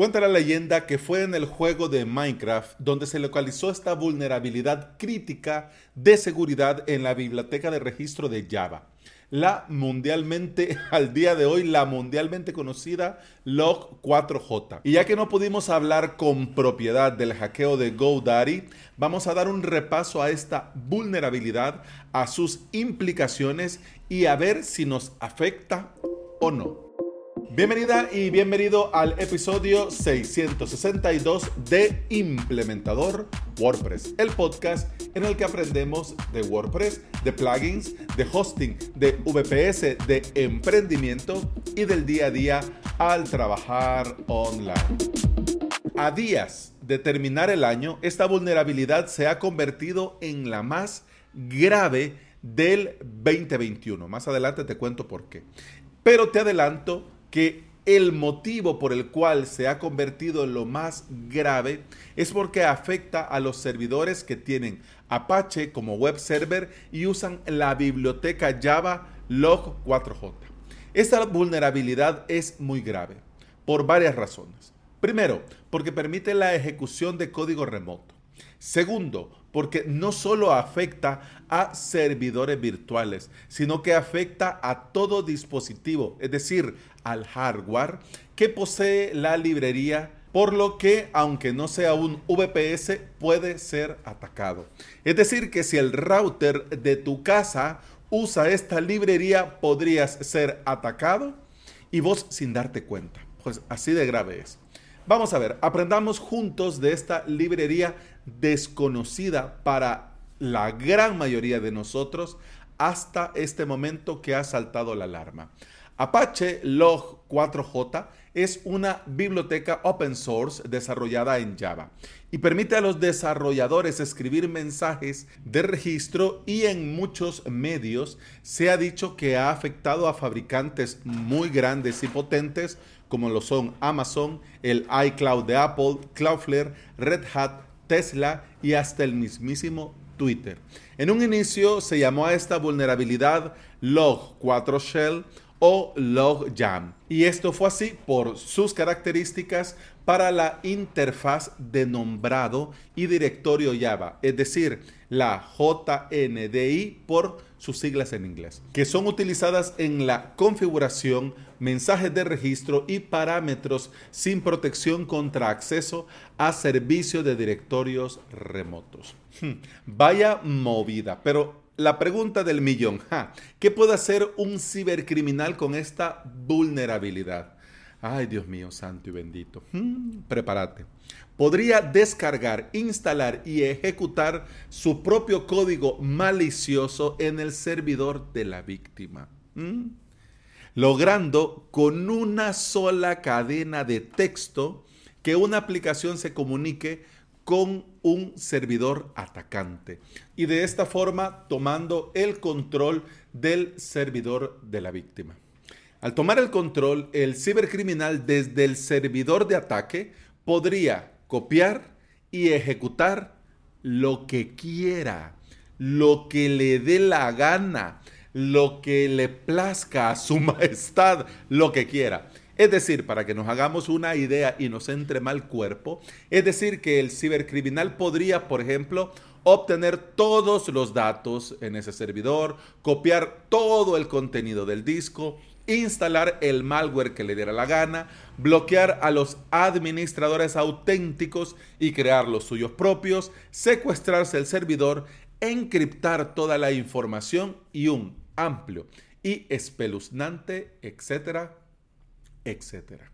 Cuenta la leyenda que fue en el juego de Minecraft donde se localizó esta vulnerabilidad crítica de seguridad en la biblioteca de registro de Java la mundialmente, al día de hoy, la mundialmente conocida Log4j. Y ya que no pudimos hablar con propiedad del hackeo de GoDaddy, vamos a dar un repaso a esta vulnerabilidad, a sus implicaciones y a ver si nos afecta o no. Bienvenida y bienvenido al episodio 662 de Implementador WordPress, el podcast en el que aprendemos de WordPress, de plugins, de hosting, de VPS, de emprendimiento y del día a día al trabajar online. A días de terminar el año, esta vulnerabilidad se ha convertido en la más grave del 2021. Más adelante te cuento por qué. Pero te adelanto que el motivo por el cual se ha convertido en lo más grave es porque afecta a los servidores que tienen Apache como web server y usan la biblioteca Java Log4j. Esta vulnerabilidad es muy grave por varias razones. Primero, porque permite la ejecución de código remoto. Segundo, porque no solo afecta a servidores virtuales, sino que afecta a todo dispositivo, es decir, al hardware que posee la librería, por lo que, aunque no sea un VPS, puede ser atacado. Es decir, que si el router de tu casa usa esta librería, podrías ser atacado y vos sin darte cuenta. Pues así de grave es. Vamos a ver, aprendamos juntos de esta librería desconocida para la gran mayoría de nosotros hasta este momento que ha saltado la alarma. Apache Log 4j es una biblioteca open source desarrollada en Java y permite a los desarrolladores escribir mensajes de registro y en muchos medios se ha dicho que ha afectado a fabricantes muy grandes y potentes como lo son Amazon, el iCloud de Apple, Cloudflare, Red Hat, Tesla y hasta el mismísimo Twitter. En un inicio se llamó a esta vulnerabilidad Log 4 Shell o Log Jam. Y esto fue así por sus características para la interfaz de nombrado y directorio Java, es decir, la JNDI por sus siglas en inglés, que son utilizadas en la configuración, mensajes de registro y parámetros sin protección contra acceso a servicios de directorios remotos. Hmm, vaya movida, pero la pregunta del millón, ¿qué puede hacer un cibercriminal con esta vulnerabilidad? Ay, Dios mío, santo y bendito. Hmm, prepárate podría descargar, instalar y ejecutar su propio código malicioso en el servidor de la víctima, logrando con una sola cadena de texto que una aplicación se comunique con un servidor atacante y de esta forma tomando el control del servidor de la víctima. Al tomar el control, el cibercriminal desde el servidor de ataque podría copiar y ejecutar lo que quiera, lo que le dé la gana, lo que le plazca a su majestad, lo que quiera. Es decir, para que nos hagamos una idea y nos entre mal cuerpo, es decir, que el cibercriminal podría, por ejemplo, obtener todos los datos en ese servidor, copiar todo el contenido del disco, instalar el malware que le diera la gana, bloquear a los administradores auténticos y crear los suyos propios, secuestrarse el servidor, encriptar toda la información y un amplio y espeluznante, etcétera, etcétera.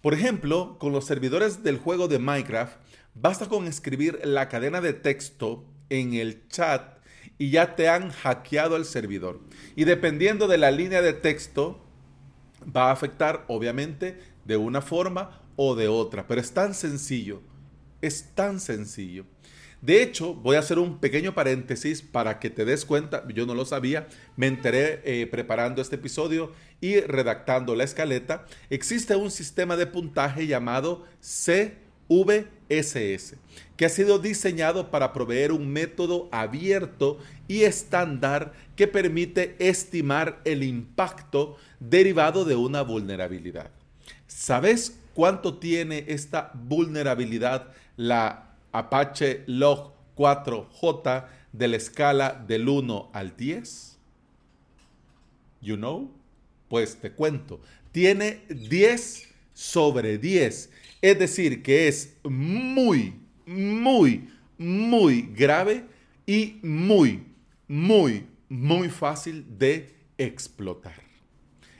Por ejemplo, con los servidores del juego de Minecraft, basta con escribir la cadena de texto en el chat y ya te han hackeado el servidor. Y dependiendo de la línea de texto, va a afectar obviamente de una forma o de otra. Pero es tan sencillo, es tan sencillo. De hecho, voy a hacer un pequeño paréntesis para que te des cuenta, yo no lo sabía, me enteré eh, preparando este episodio y redactando la escaleta. Existe un sistema de puntaje llamado CV SS, que ha sido diseñado para proveer un método abierto y estándar que permite estimar el impacto derivado de una vulnerabilidad. ¿Sabes cuánto tiene esta vulnerabilidad la Apache Log 4J de la escala del 1 al 10? You know? Pues te cuento. Tiene 10 sobre 10. Es decir, que es muy, muy, muy grave y muy, muy, muy fácil de explotar.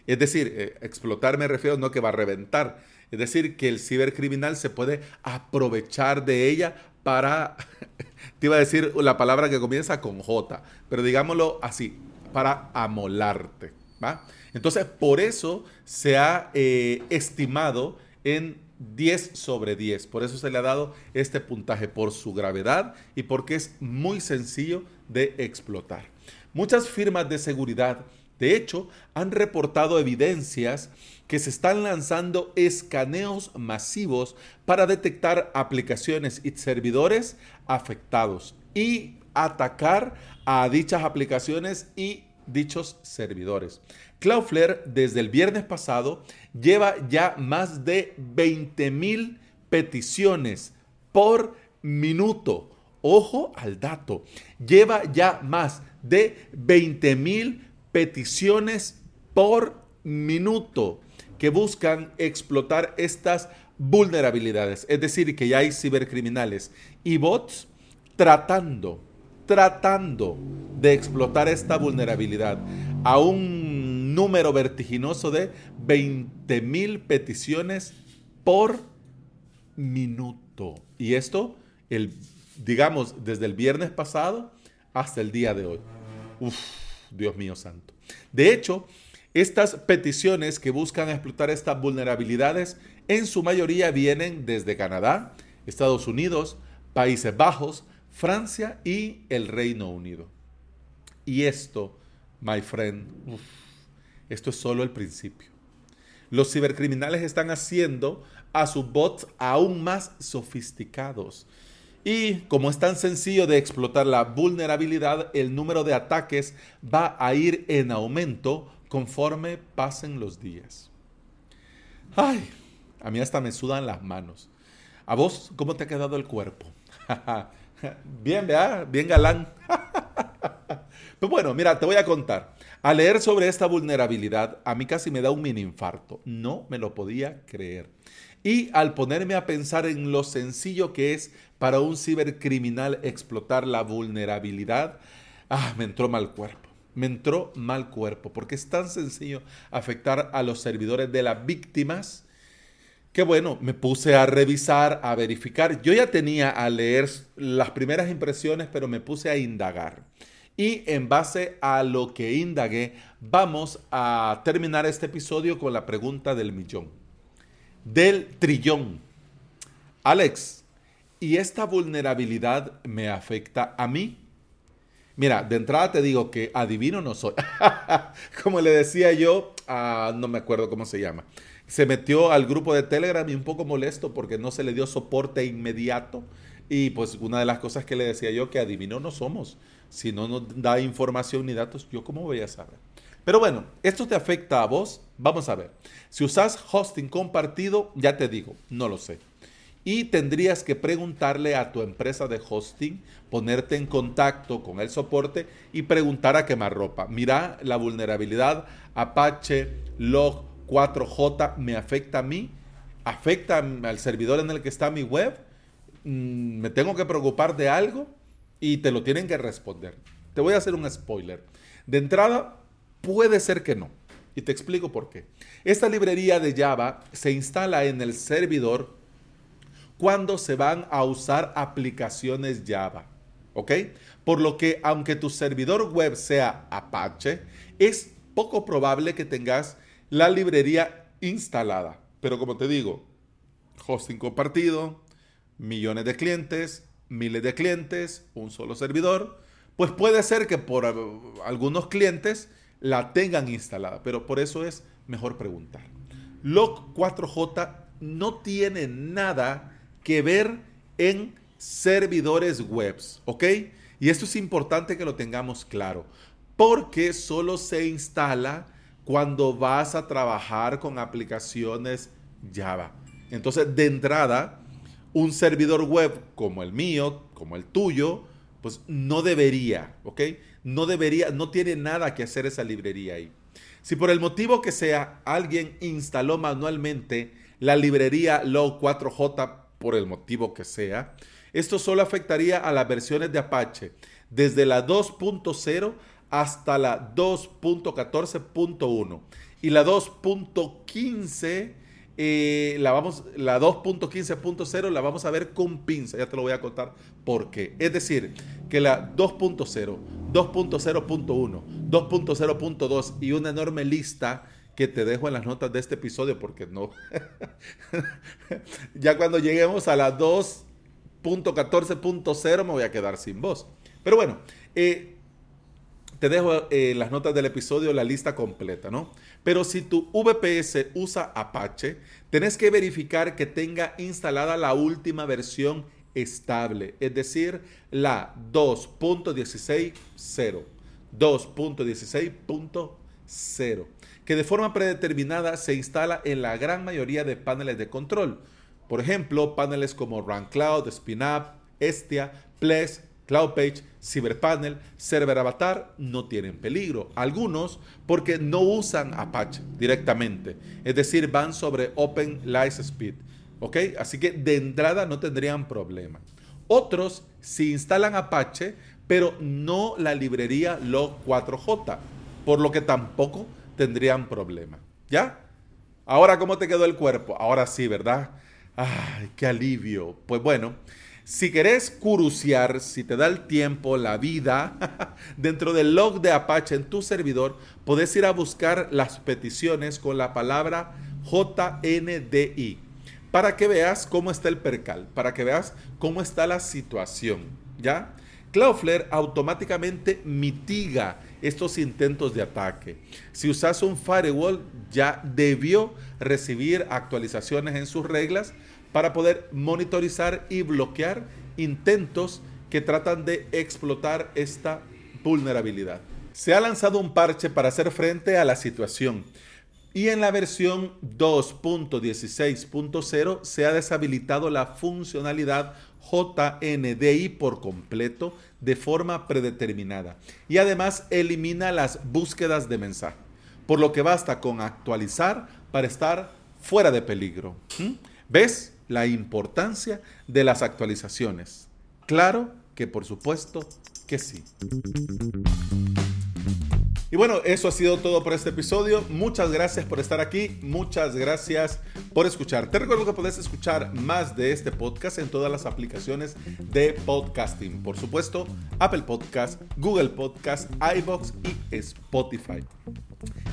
Es decir, eh, explotar me refiero no que va a reventar. Es decir, que el cibercriminal se puede aprovechar de ella para, te iba a decir la palabra que comienza con J, pero digámoslo así, para amolarte. ¿va? Entonces, por eso se ha eh, estimado en 10 sobre 10. Por eso se le ha dado este puntaje, por su gravedad y porque es muy sencillo de explotar. Muchas firmas de seguridad, de hecho, han reportado evidencias que se están lanzando escaneos masivos para detectar aplicaciones y servidores afectados y atacar a dichas aplicaciones y dichos servidores. Cloudflare desde el viernes pasado lleva ya más de 20 mil peticiones por minuto. Ojo al dato. Lleva ya más de 20 mil peticiones por minuto que buscan explotar estas vulnerabilidades. Es decir, que ya hay cibercriminales y bots tratando, tratando de explotar esta vulnerabilidad a un número vertiginoso de 20 mil peticiones por minuto. Y esto, el, digamos, desde el viernes pasado hasta el día de hoy. Uf, Dios mío santo. De hecho, estas peticiones que buscan explotar estas vulnerabilidades en su mayoría vienen desde Canadá, Estados Unidos, Países Bajos, Francia y el Reino Unido. Y esto, my friend, esto es solo el principio. Los cibercriminales están haciendo a sus bots aún más sofisticados. Y como es tan sencillo de explotar la vulnerabilidad, el número de ataques va a ir en aumento conforme pasen los días. Ay, a mí hasta me sudan las manos. ¿A vos cómo te ha quedado el cuerpo? Bien, vea, bien galán. Pues bueno, mira, te voy a contar. Al leer sobre esta vulnerabilidad, a mí casi me da un mini infarto. No me lo podía creer. Y al ponerme a pensar en lo sencillo que es para un cibercriminal explotar la vulnerabilidad, ah, me entró mal cuerpo. Me entró mal cuerpo, porque es tan sencillo afectar a los servidores de las víctimas que bueno, me puse a revisar, a verificar. Yo ya tenía a leer las primeras impresiones, pero me puse a indagar. Y en base a lo que indagué, vamos a terminar este episodio con la pregunta del millón, del trillón. Alex, ¿y esta vulnerabilidad me afecta a mí? Mira, de entrada te digo que adivino no soy. Como le decía yo, no me acuerdo cómo se llama. Se metió al grupo de Telegram y un poco molesto porque no se le dio soporte inmediato. Y pues una de las cosas que le decía yo, que adivino no somos si no nos da información ni datos, yo cómo voy a saber. Pero bueno, esto te afecta a vos. Vamos a ver. Si usas hosting compartido, ya te digo, no lo sé. Y tendrías que preguntarle a tu empresa de hosting, ponerte en contacto con el soporte y preguntar a quemarropa. Mira, la vulnerabilidad Apache Log 4J me afecta a mí, afecta al servidor en el que está mi web. Mm, ¿Me tengo que preocupar de algo? y te lo tienen que responder. Te voy a hacer un spoiler. De entrada, puede ser que no. Y te explico por qué. Esta librería de Java se instala en el servidor cuando se van a usar aplicaciones Java. ¿Ok? Por lo que aunque tu servidor web sea Apache, es poco probable que tengas la librería instalada. Pero como te digo, hosting compartido, millones de clientes, miles de clientes, un solo servidor, pues puede ser que por algunos clientes la tengan instalada, pero por eso es mejor preguntar. Log 4J no tiene nada que ver en servidores webs, ¿ok? Y esto es importante que lo tengamos claro, porque solo se instala cuando vas a trabajar con aplicaciones Java. Entonces, de entrada, un servidor web como el mío, como el tuyo, pues no debería, ¿ok? No debería, no tiene nada que hacer esa librería ahí. Si por el motivo que sea alguien instaló manualmente la librería Low4j por el motivo que sea, esto solo afectaría a las versiones de Apache desde la 2.0 hasta la 2.14.1 y la 2.15 eh, la, vamos, la 2.15.0 la vamos a ver con pinza, ya te lo voy a contar por qué. Es decir, que la 2.0, 2.0.1, 2.0.2 y una enorme lista que te dejo en las notas de este episodio porque no. ya cuando lleguemos a la 2.14.0 me voy a quedar sin voz. Pero bueno, eh, te dejo en las notas del episodio la lista completa, ¿no? Pero si tu VPS usa Apache, tenés que verificar que tenga instalada la última versión estable, es decir, la 2.16.0. 2.16.0, que de forma predeterminada se instala en la gran mayoría de paneles de control. Por ejemplo, paneles como RunCloud, SpinUp, Estia, Ples, CloudPage, CyberPanel, Server Avatar no tienen peligro. Algunos porque no usan Apache directamente. Es decir, van sobre Open License Speed. ¿Ok? Así que de entrada no tendrían problema. Otros si instalan Apache, pero no la librería Log4j, por lo que tampoco tendrían problema. ¿Ya? Ahora, ¿cómo te quedó el cuerpo? Ahora sí, ¿verdad? Ay, qué alivio. Pues bueno, si querés curuciar, si te da el tiempo, la vida, dentro del log de Apache en tu servidor, podés ir a buscar las peticiones con la palabra JNDI para que veas cómo está el percal, para que veas cómo está la situación, ¿ya? Cloudflare automáticamente mitiga estos intentos de ataque. Si usas un firewall, ya debió recibir actualizaciones en sus reglas para poder monitorizar y bloquear intentos que tratan de explotar esta vulnerabilidad. Se ha lanzado un parche para hacer frente a la situación y en la versión 2.16.0 se ha deshabilitado la funcionalidad JNDI por completo de forma predeterminada y además elimina las búsquedas de mensaje, por lo que basta con actualizar para estar fuera de peligro. ¿Mm? ¿Ves? la importancia de las actualizaciones. Claro que por supuesto que sí. Y bueno, eso ha sido todo por este episodio. Muchas gracias por estar aquí. Muchas gracias por escuchar. Te recuerdo que puedes escuchar más de este podcast en todas las aplicaciones de podcasting. Por supuesto, Apple Podcast, Google Podcast, iBox y Spotify.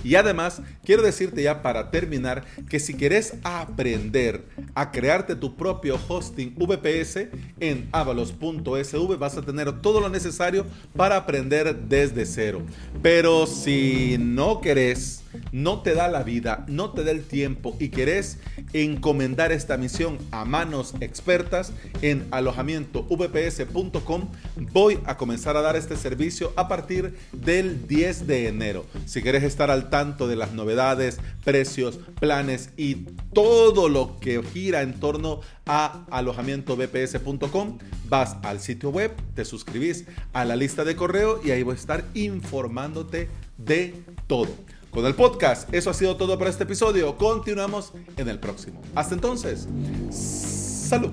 Y además, quiero decirte ya para terminar que si quieres aprender a crearte tu propio hosting VPS en avalos.sv vas a tener todo lo necesario para aprender desde cero. Pero si no querés no te da la vida, no te da el tiempo y querés encomendar esta misión a manos expertas en alojamientovps.com, voy a comenzar a dar este servicio a partir del 10 de enero. Si quieres estar al tanto de las novedades, precios, planes y todo lo que gira en torno a alojamientovps.com, vas al sitio web, te suscribís a la lista de correo y ahí voy a estar informándote de todo con el podcast. Eso ha sido todo para este episodio. Continuamos en el próximo. Hasta entonces, salud.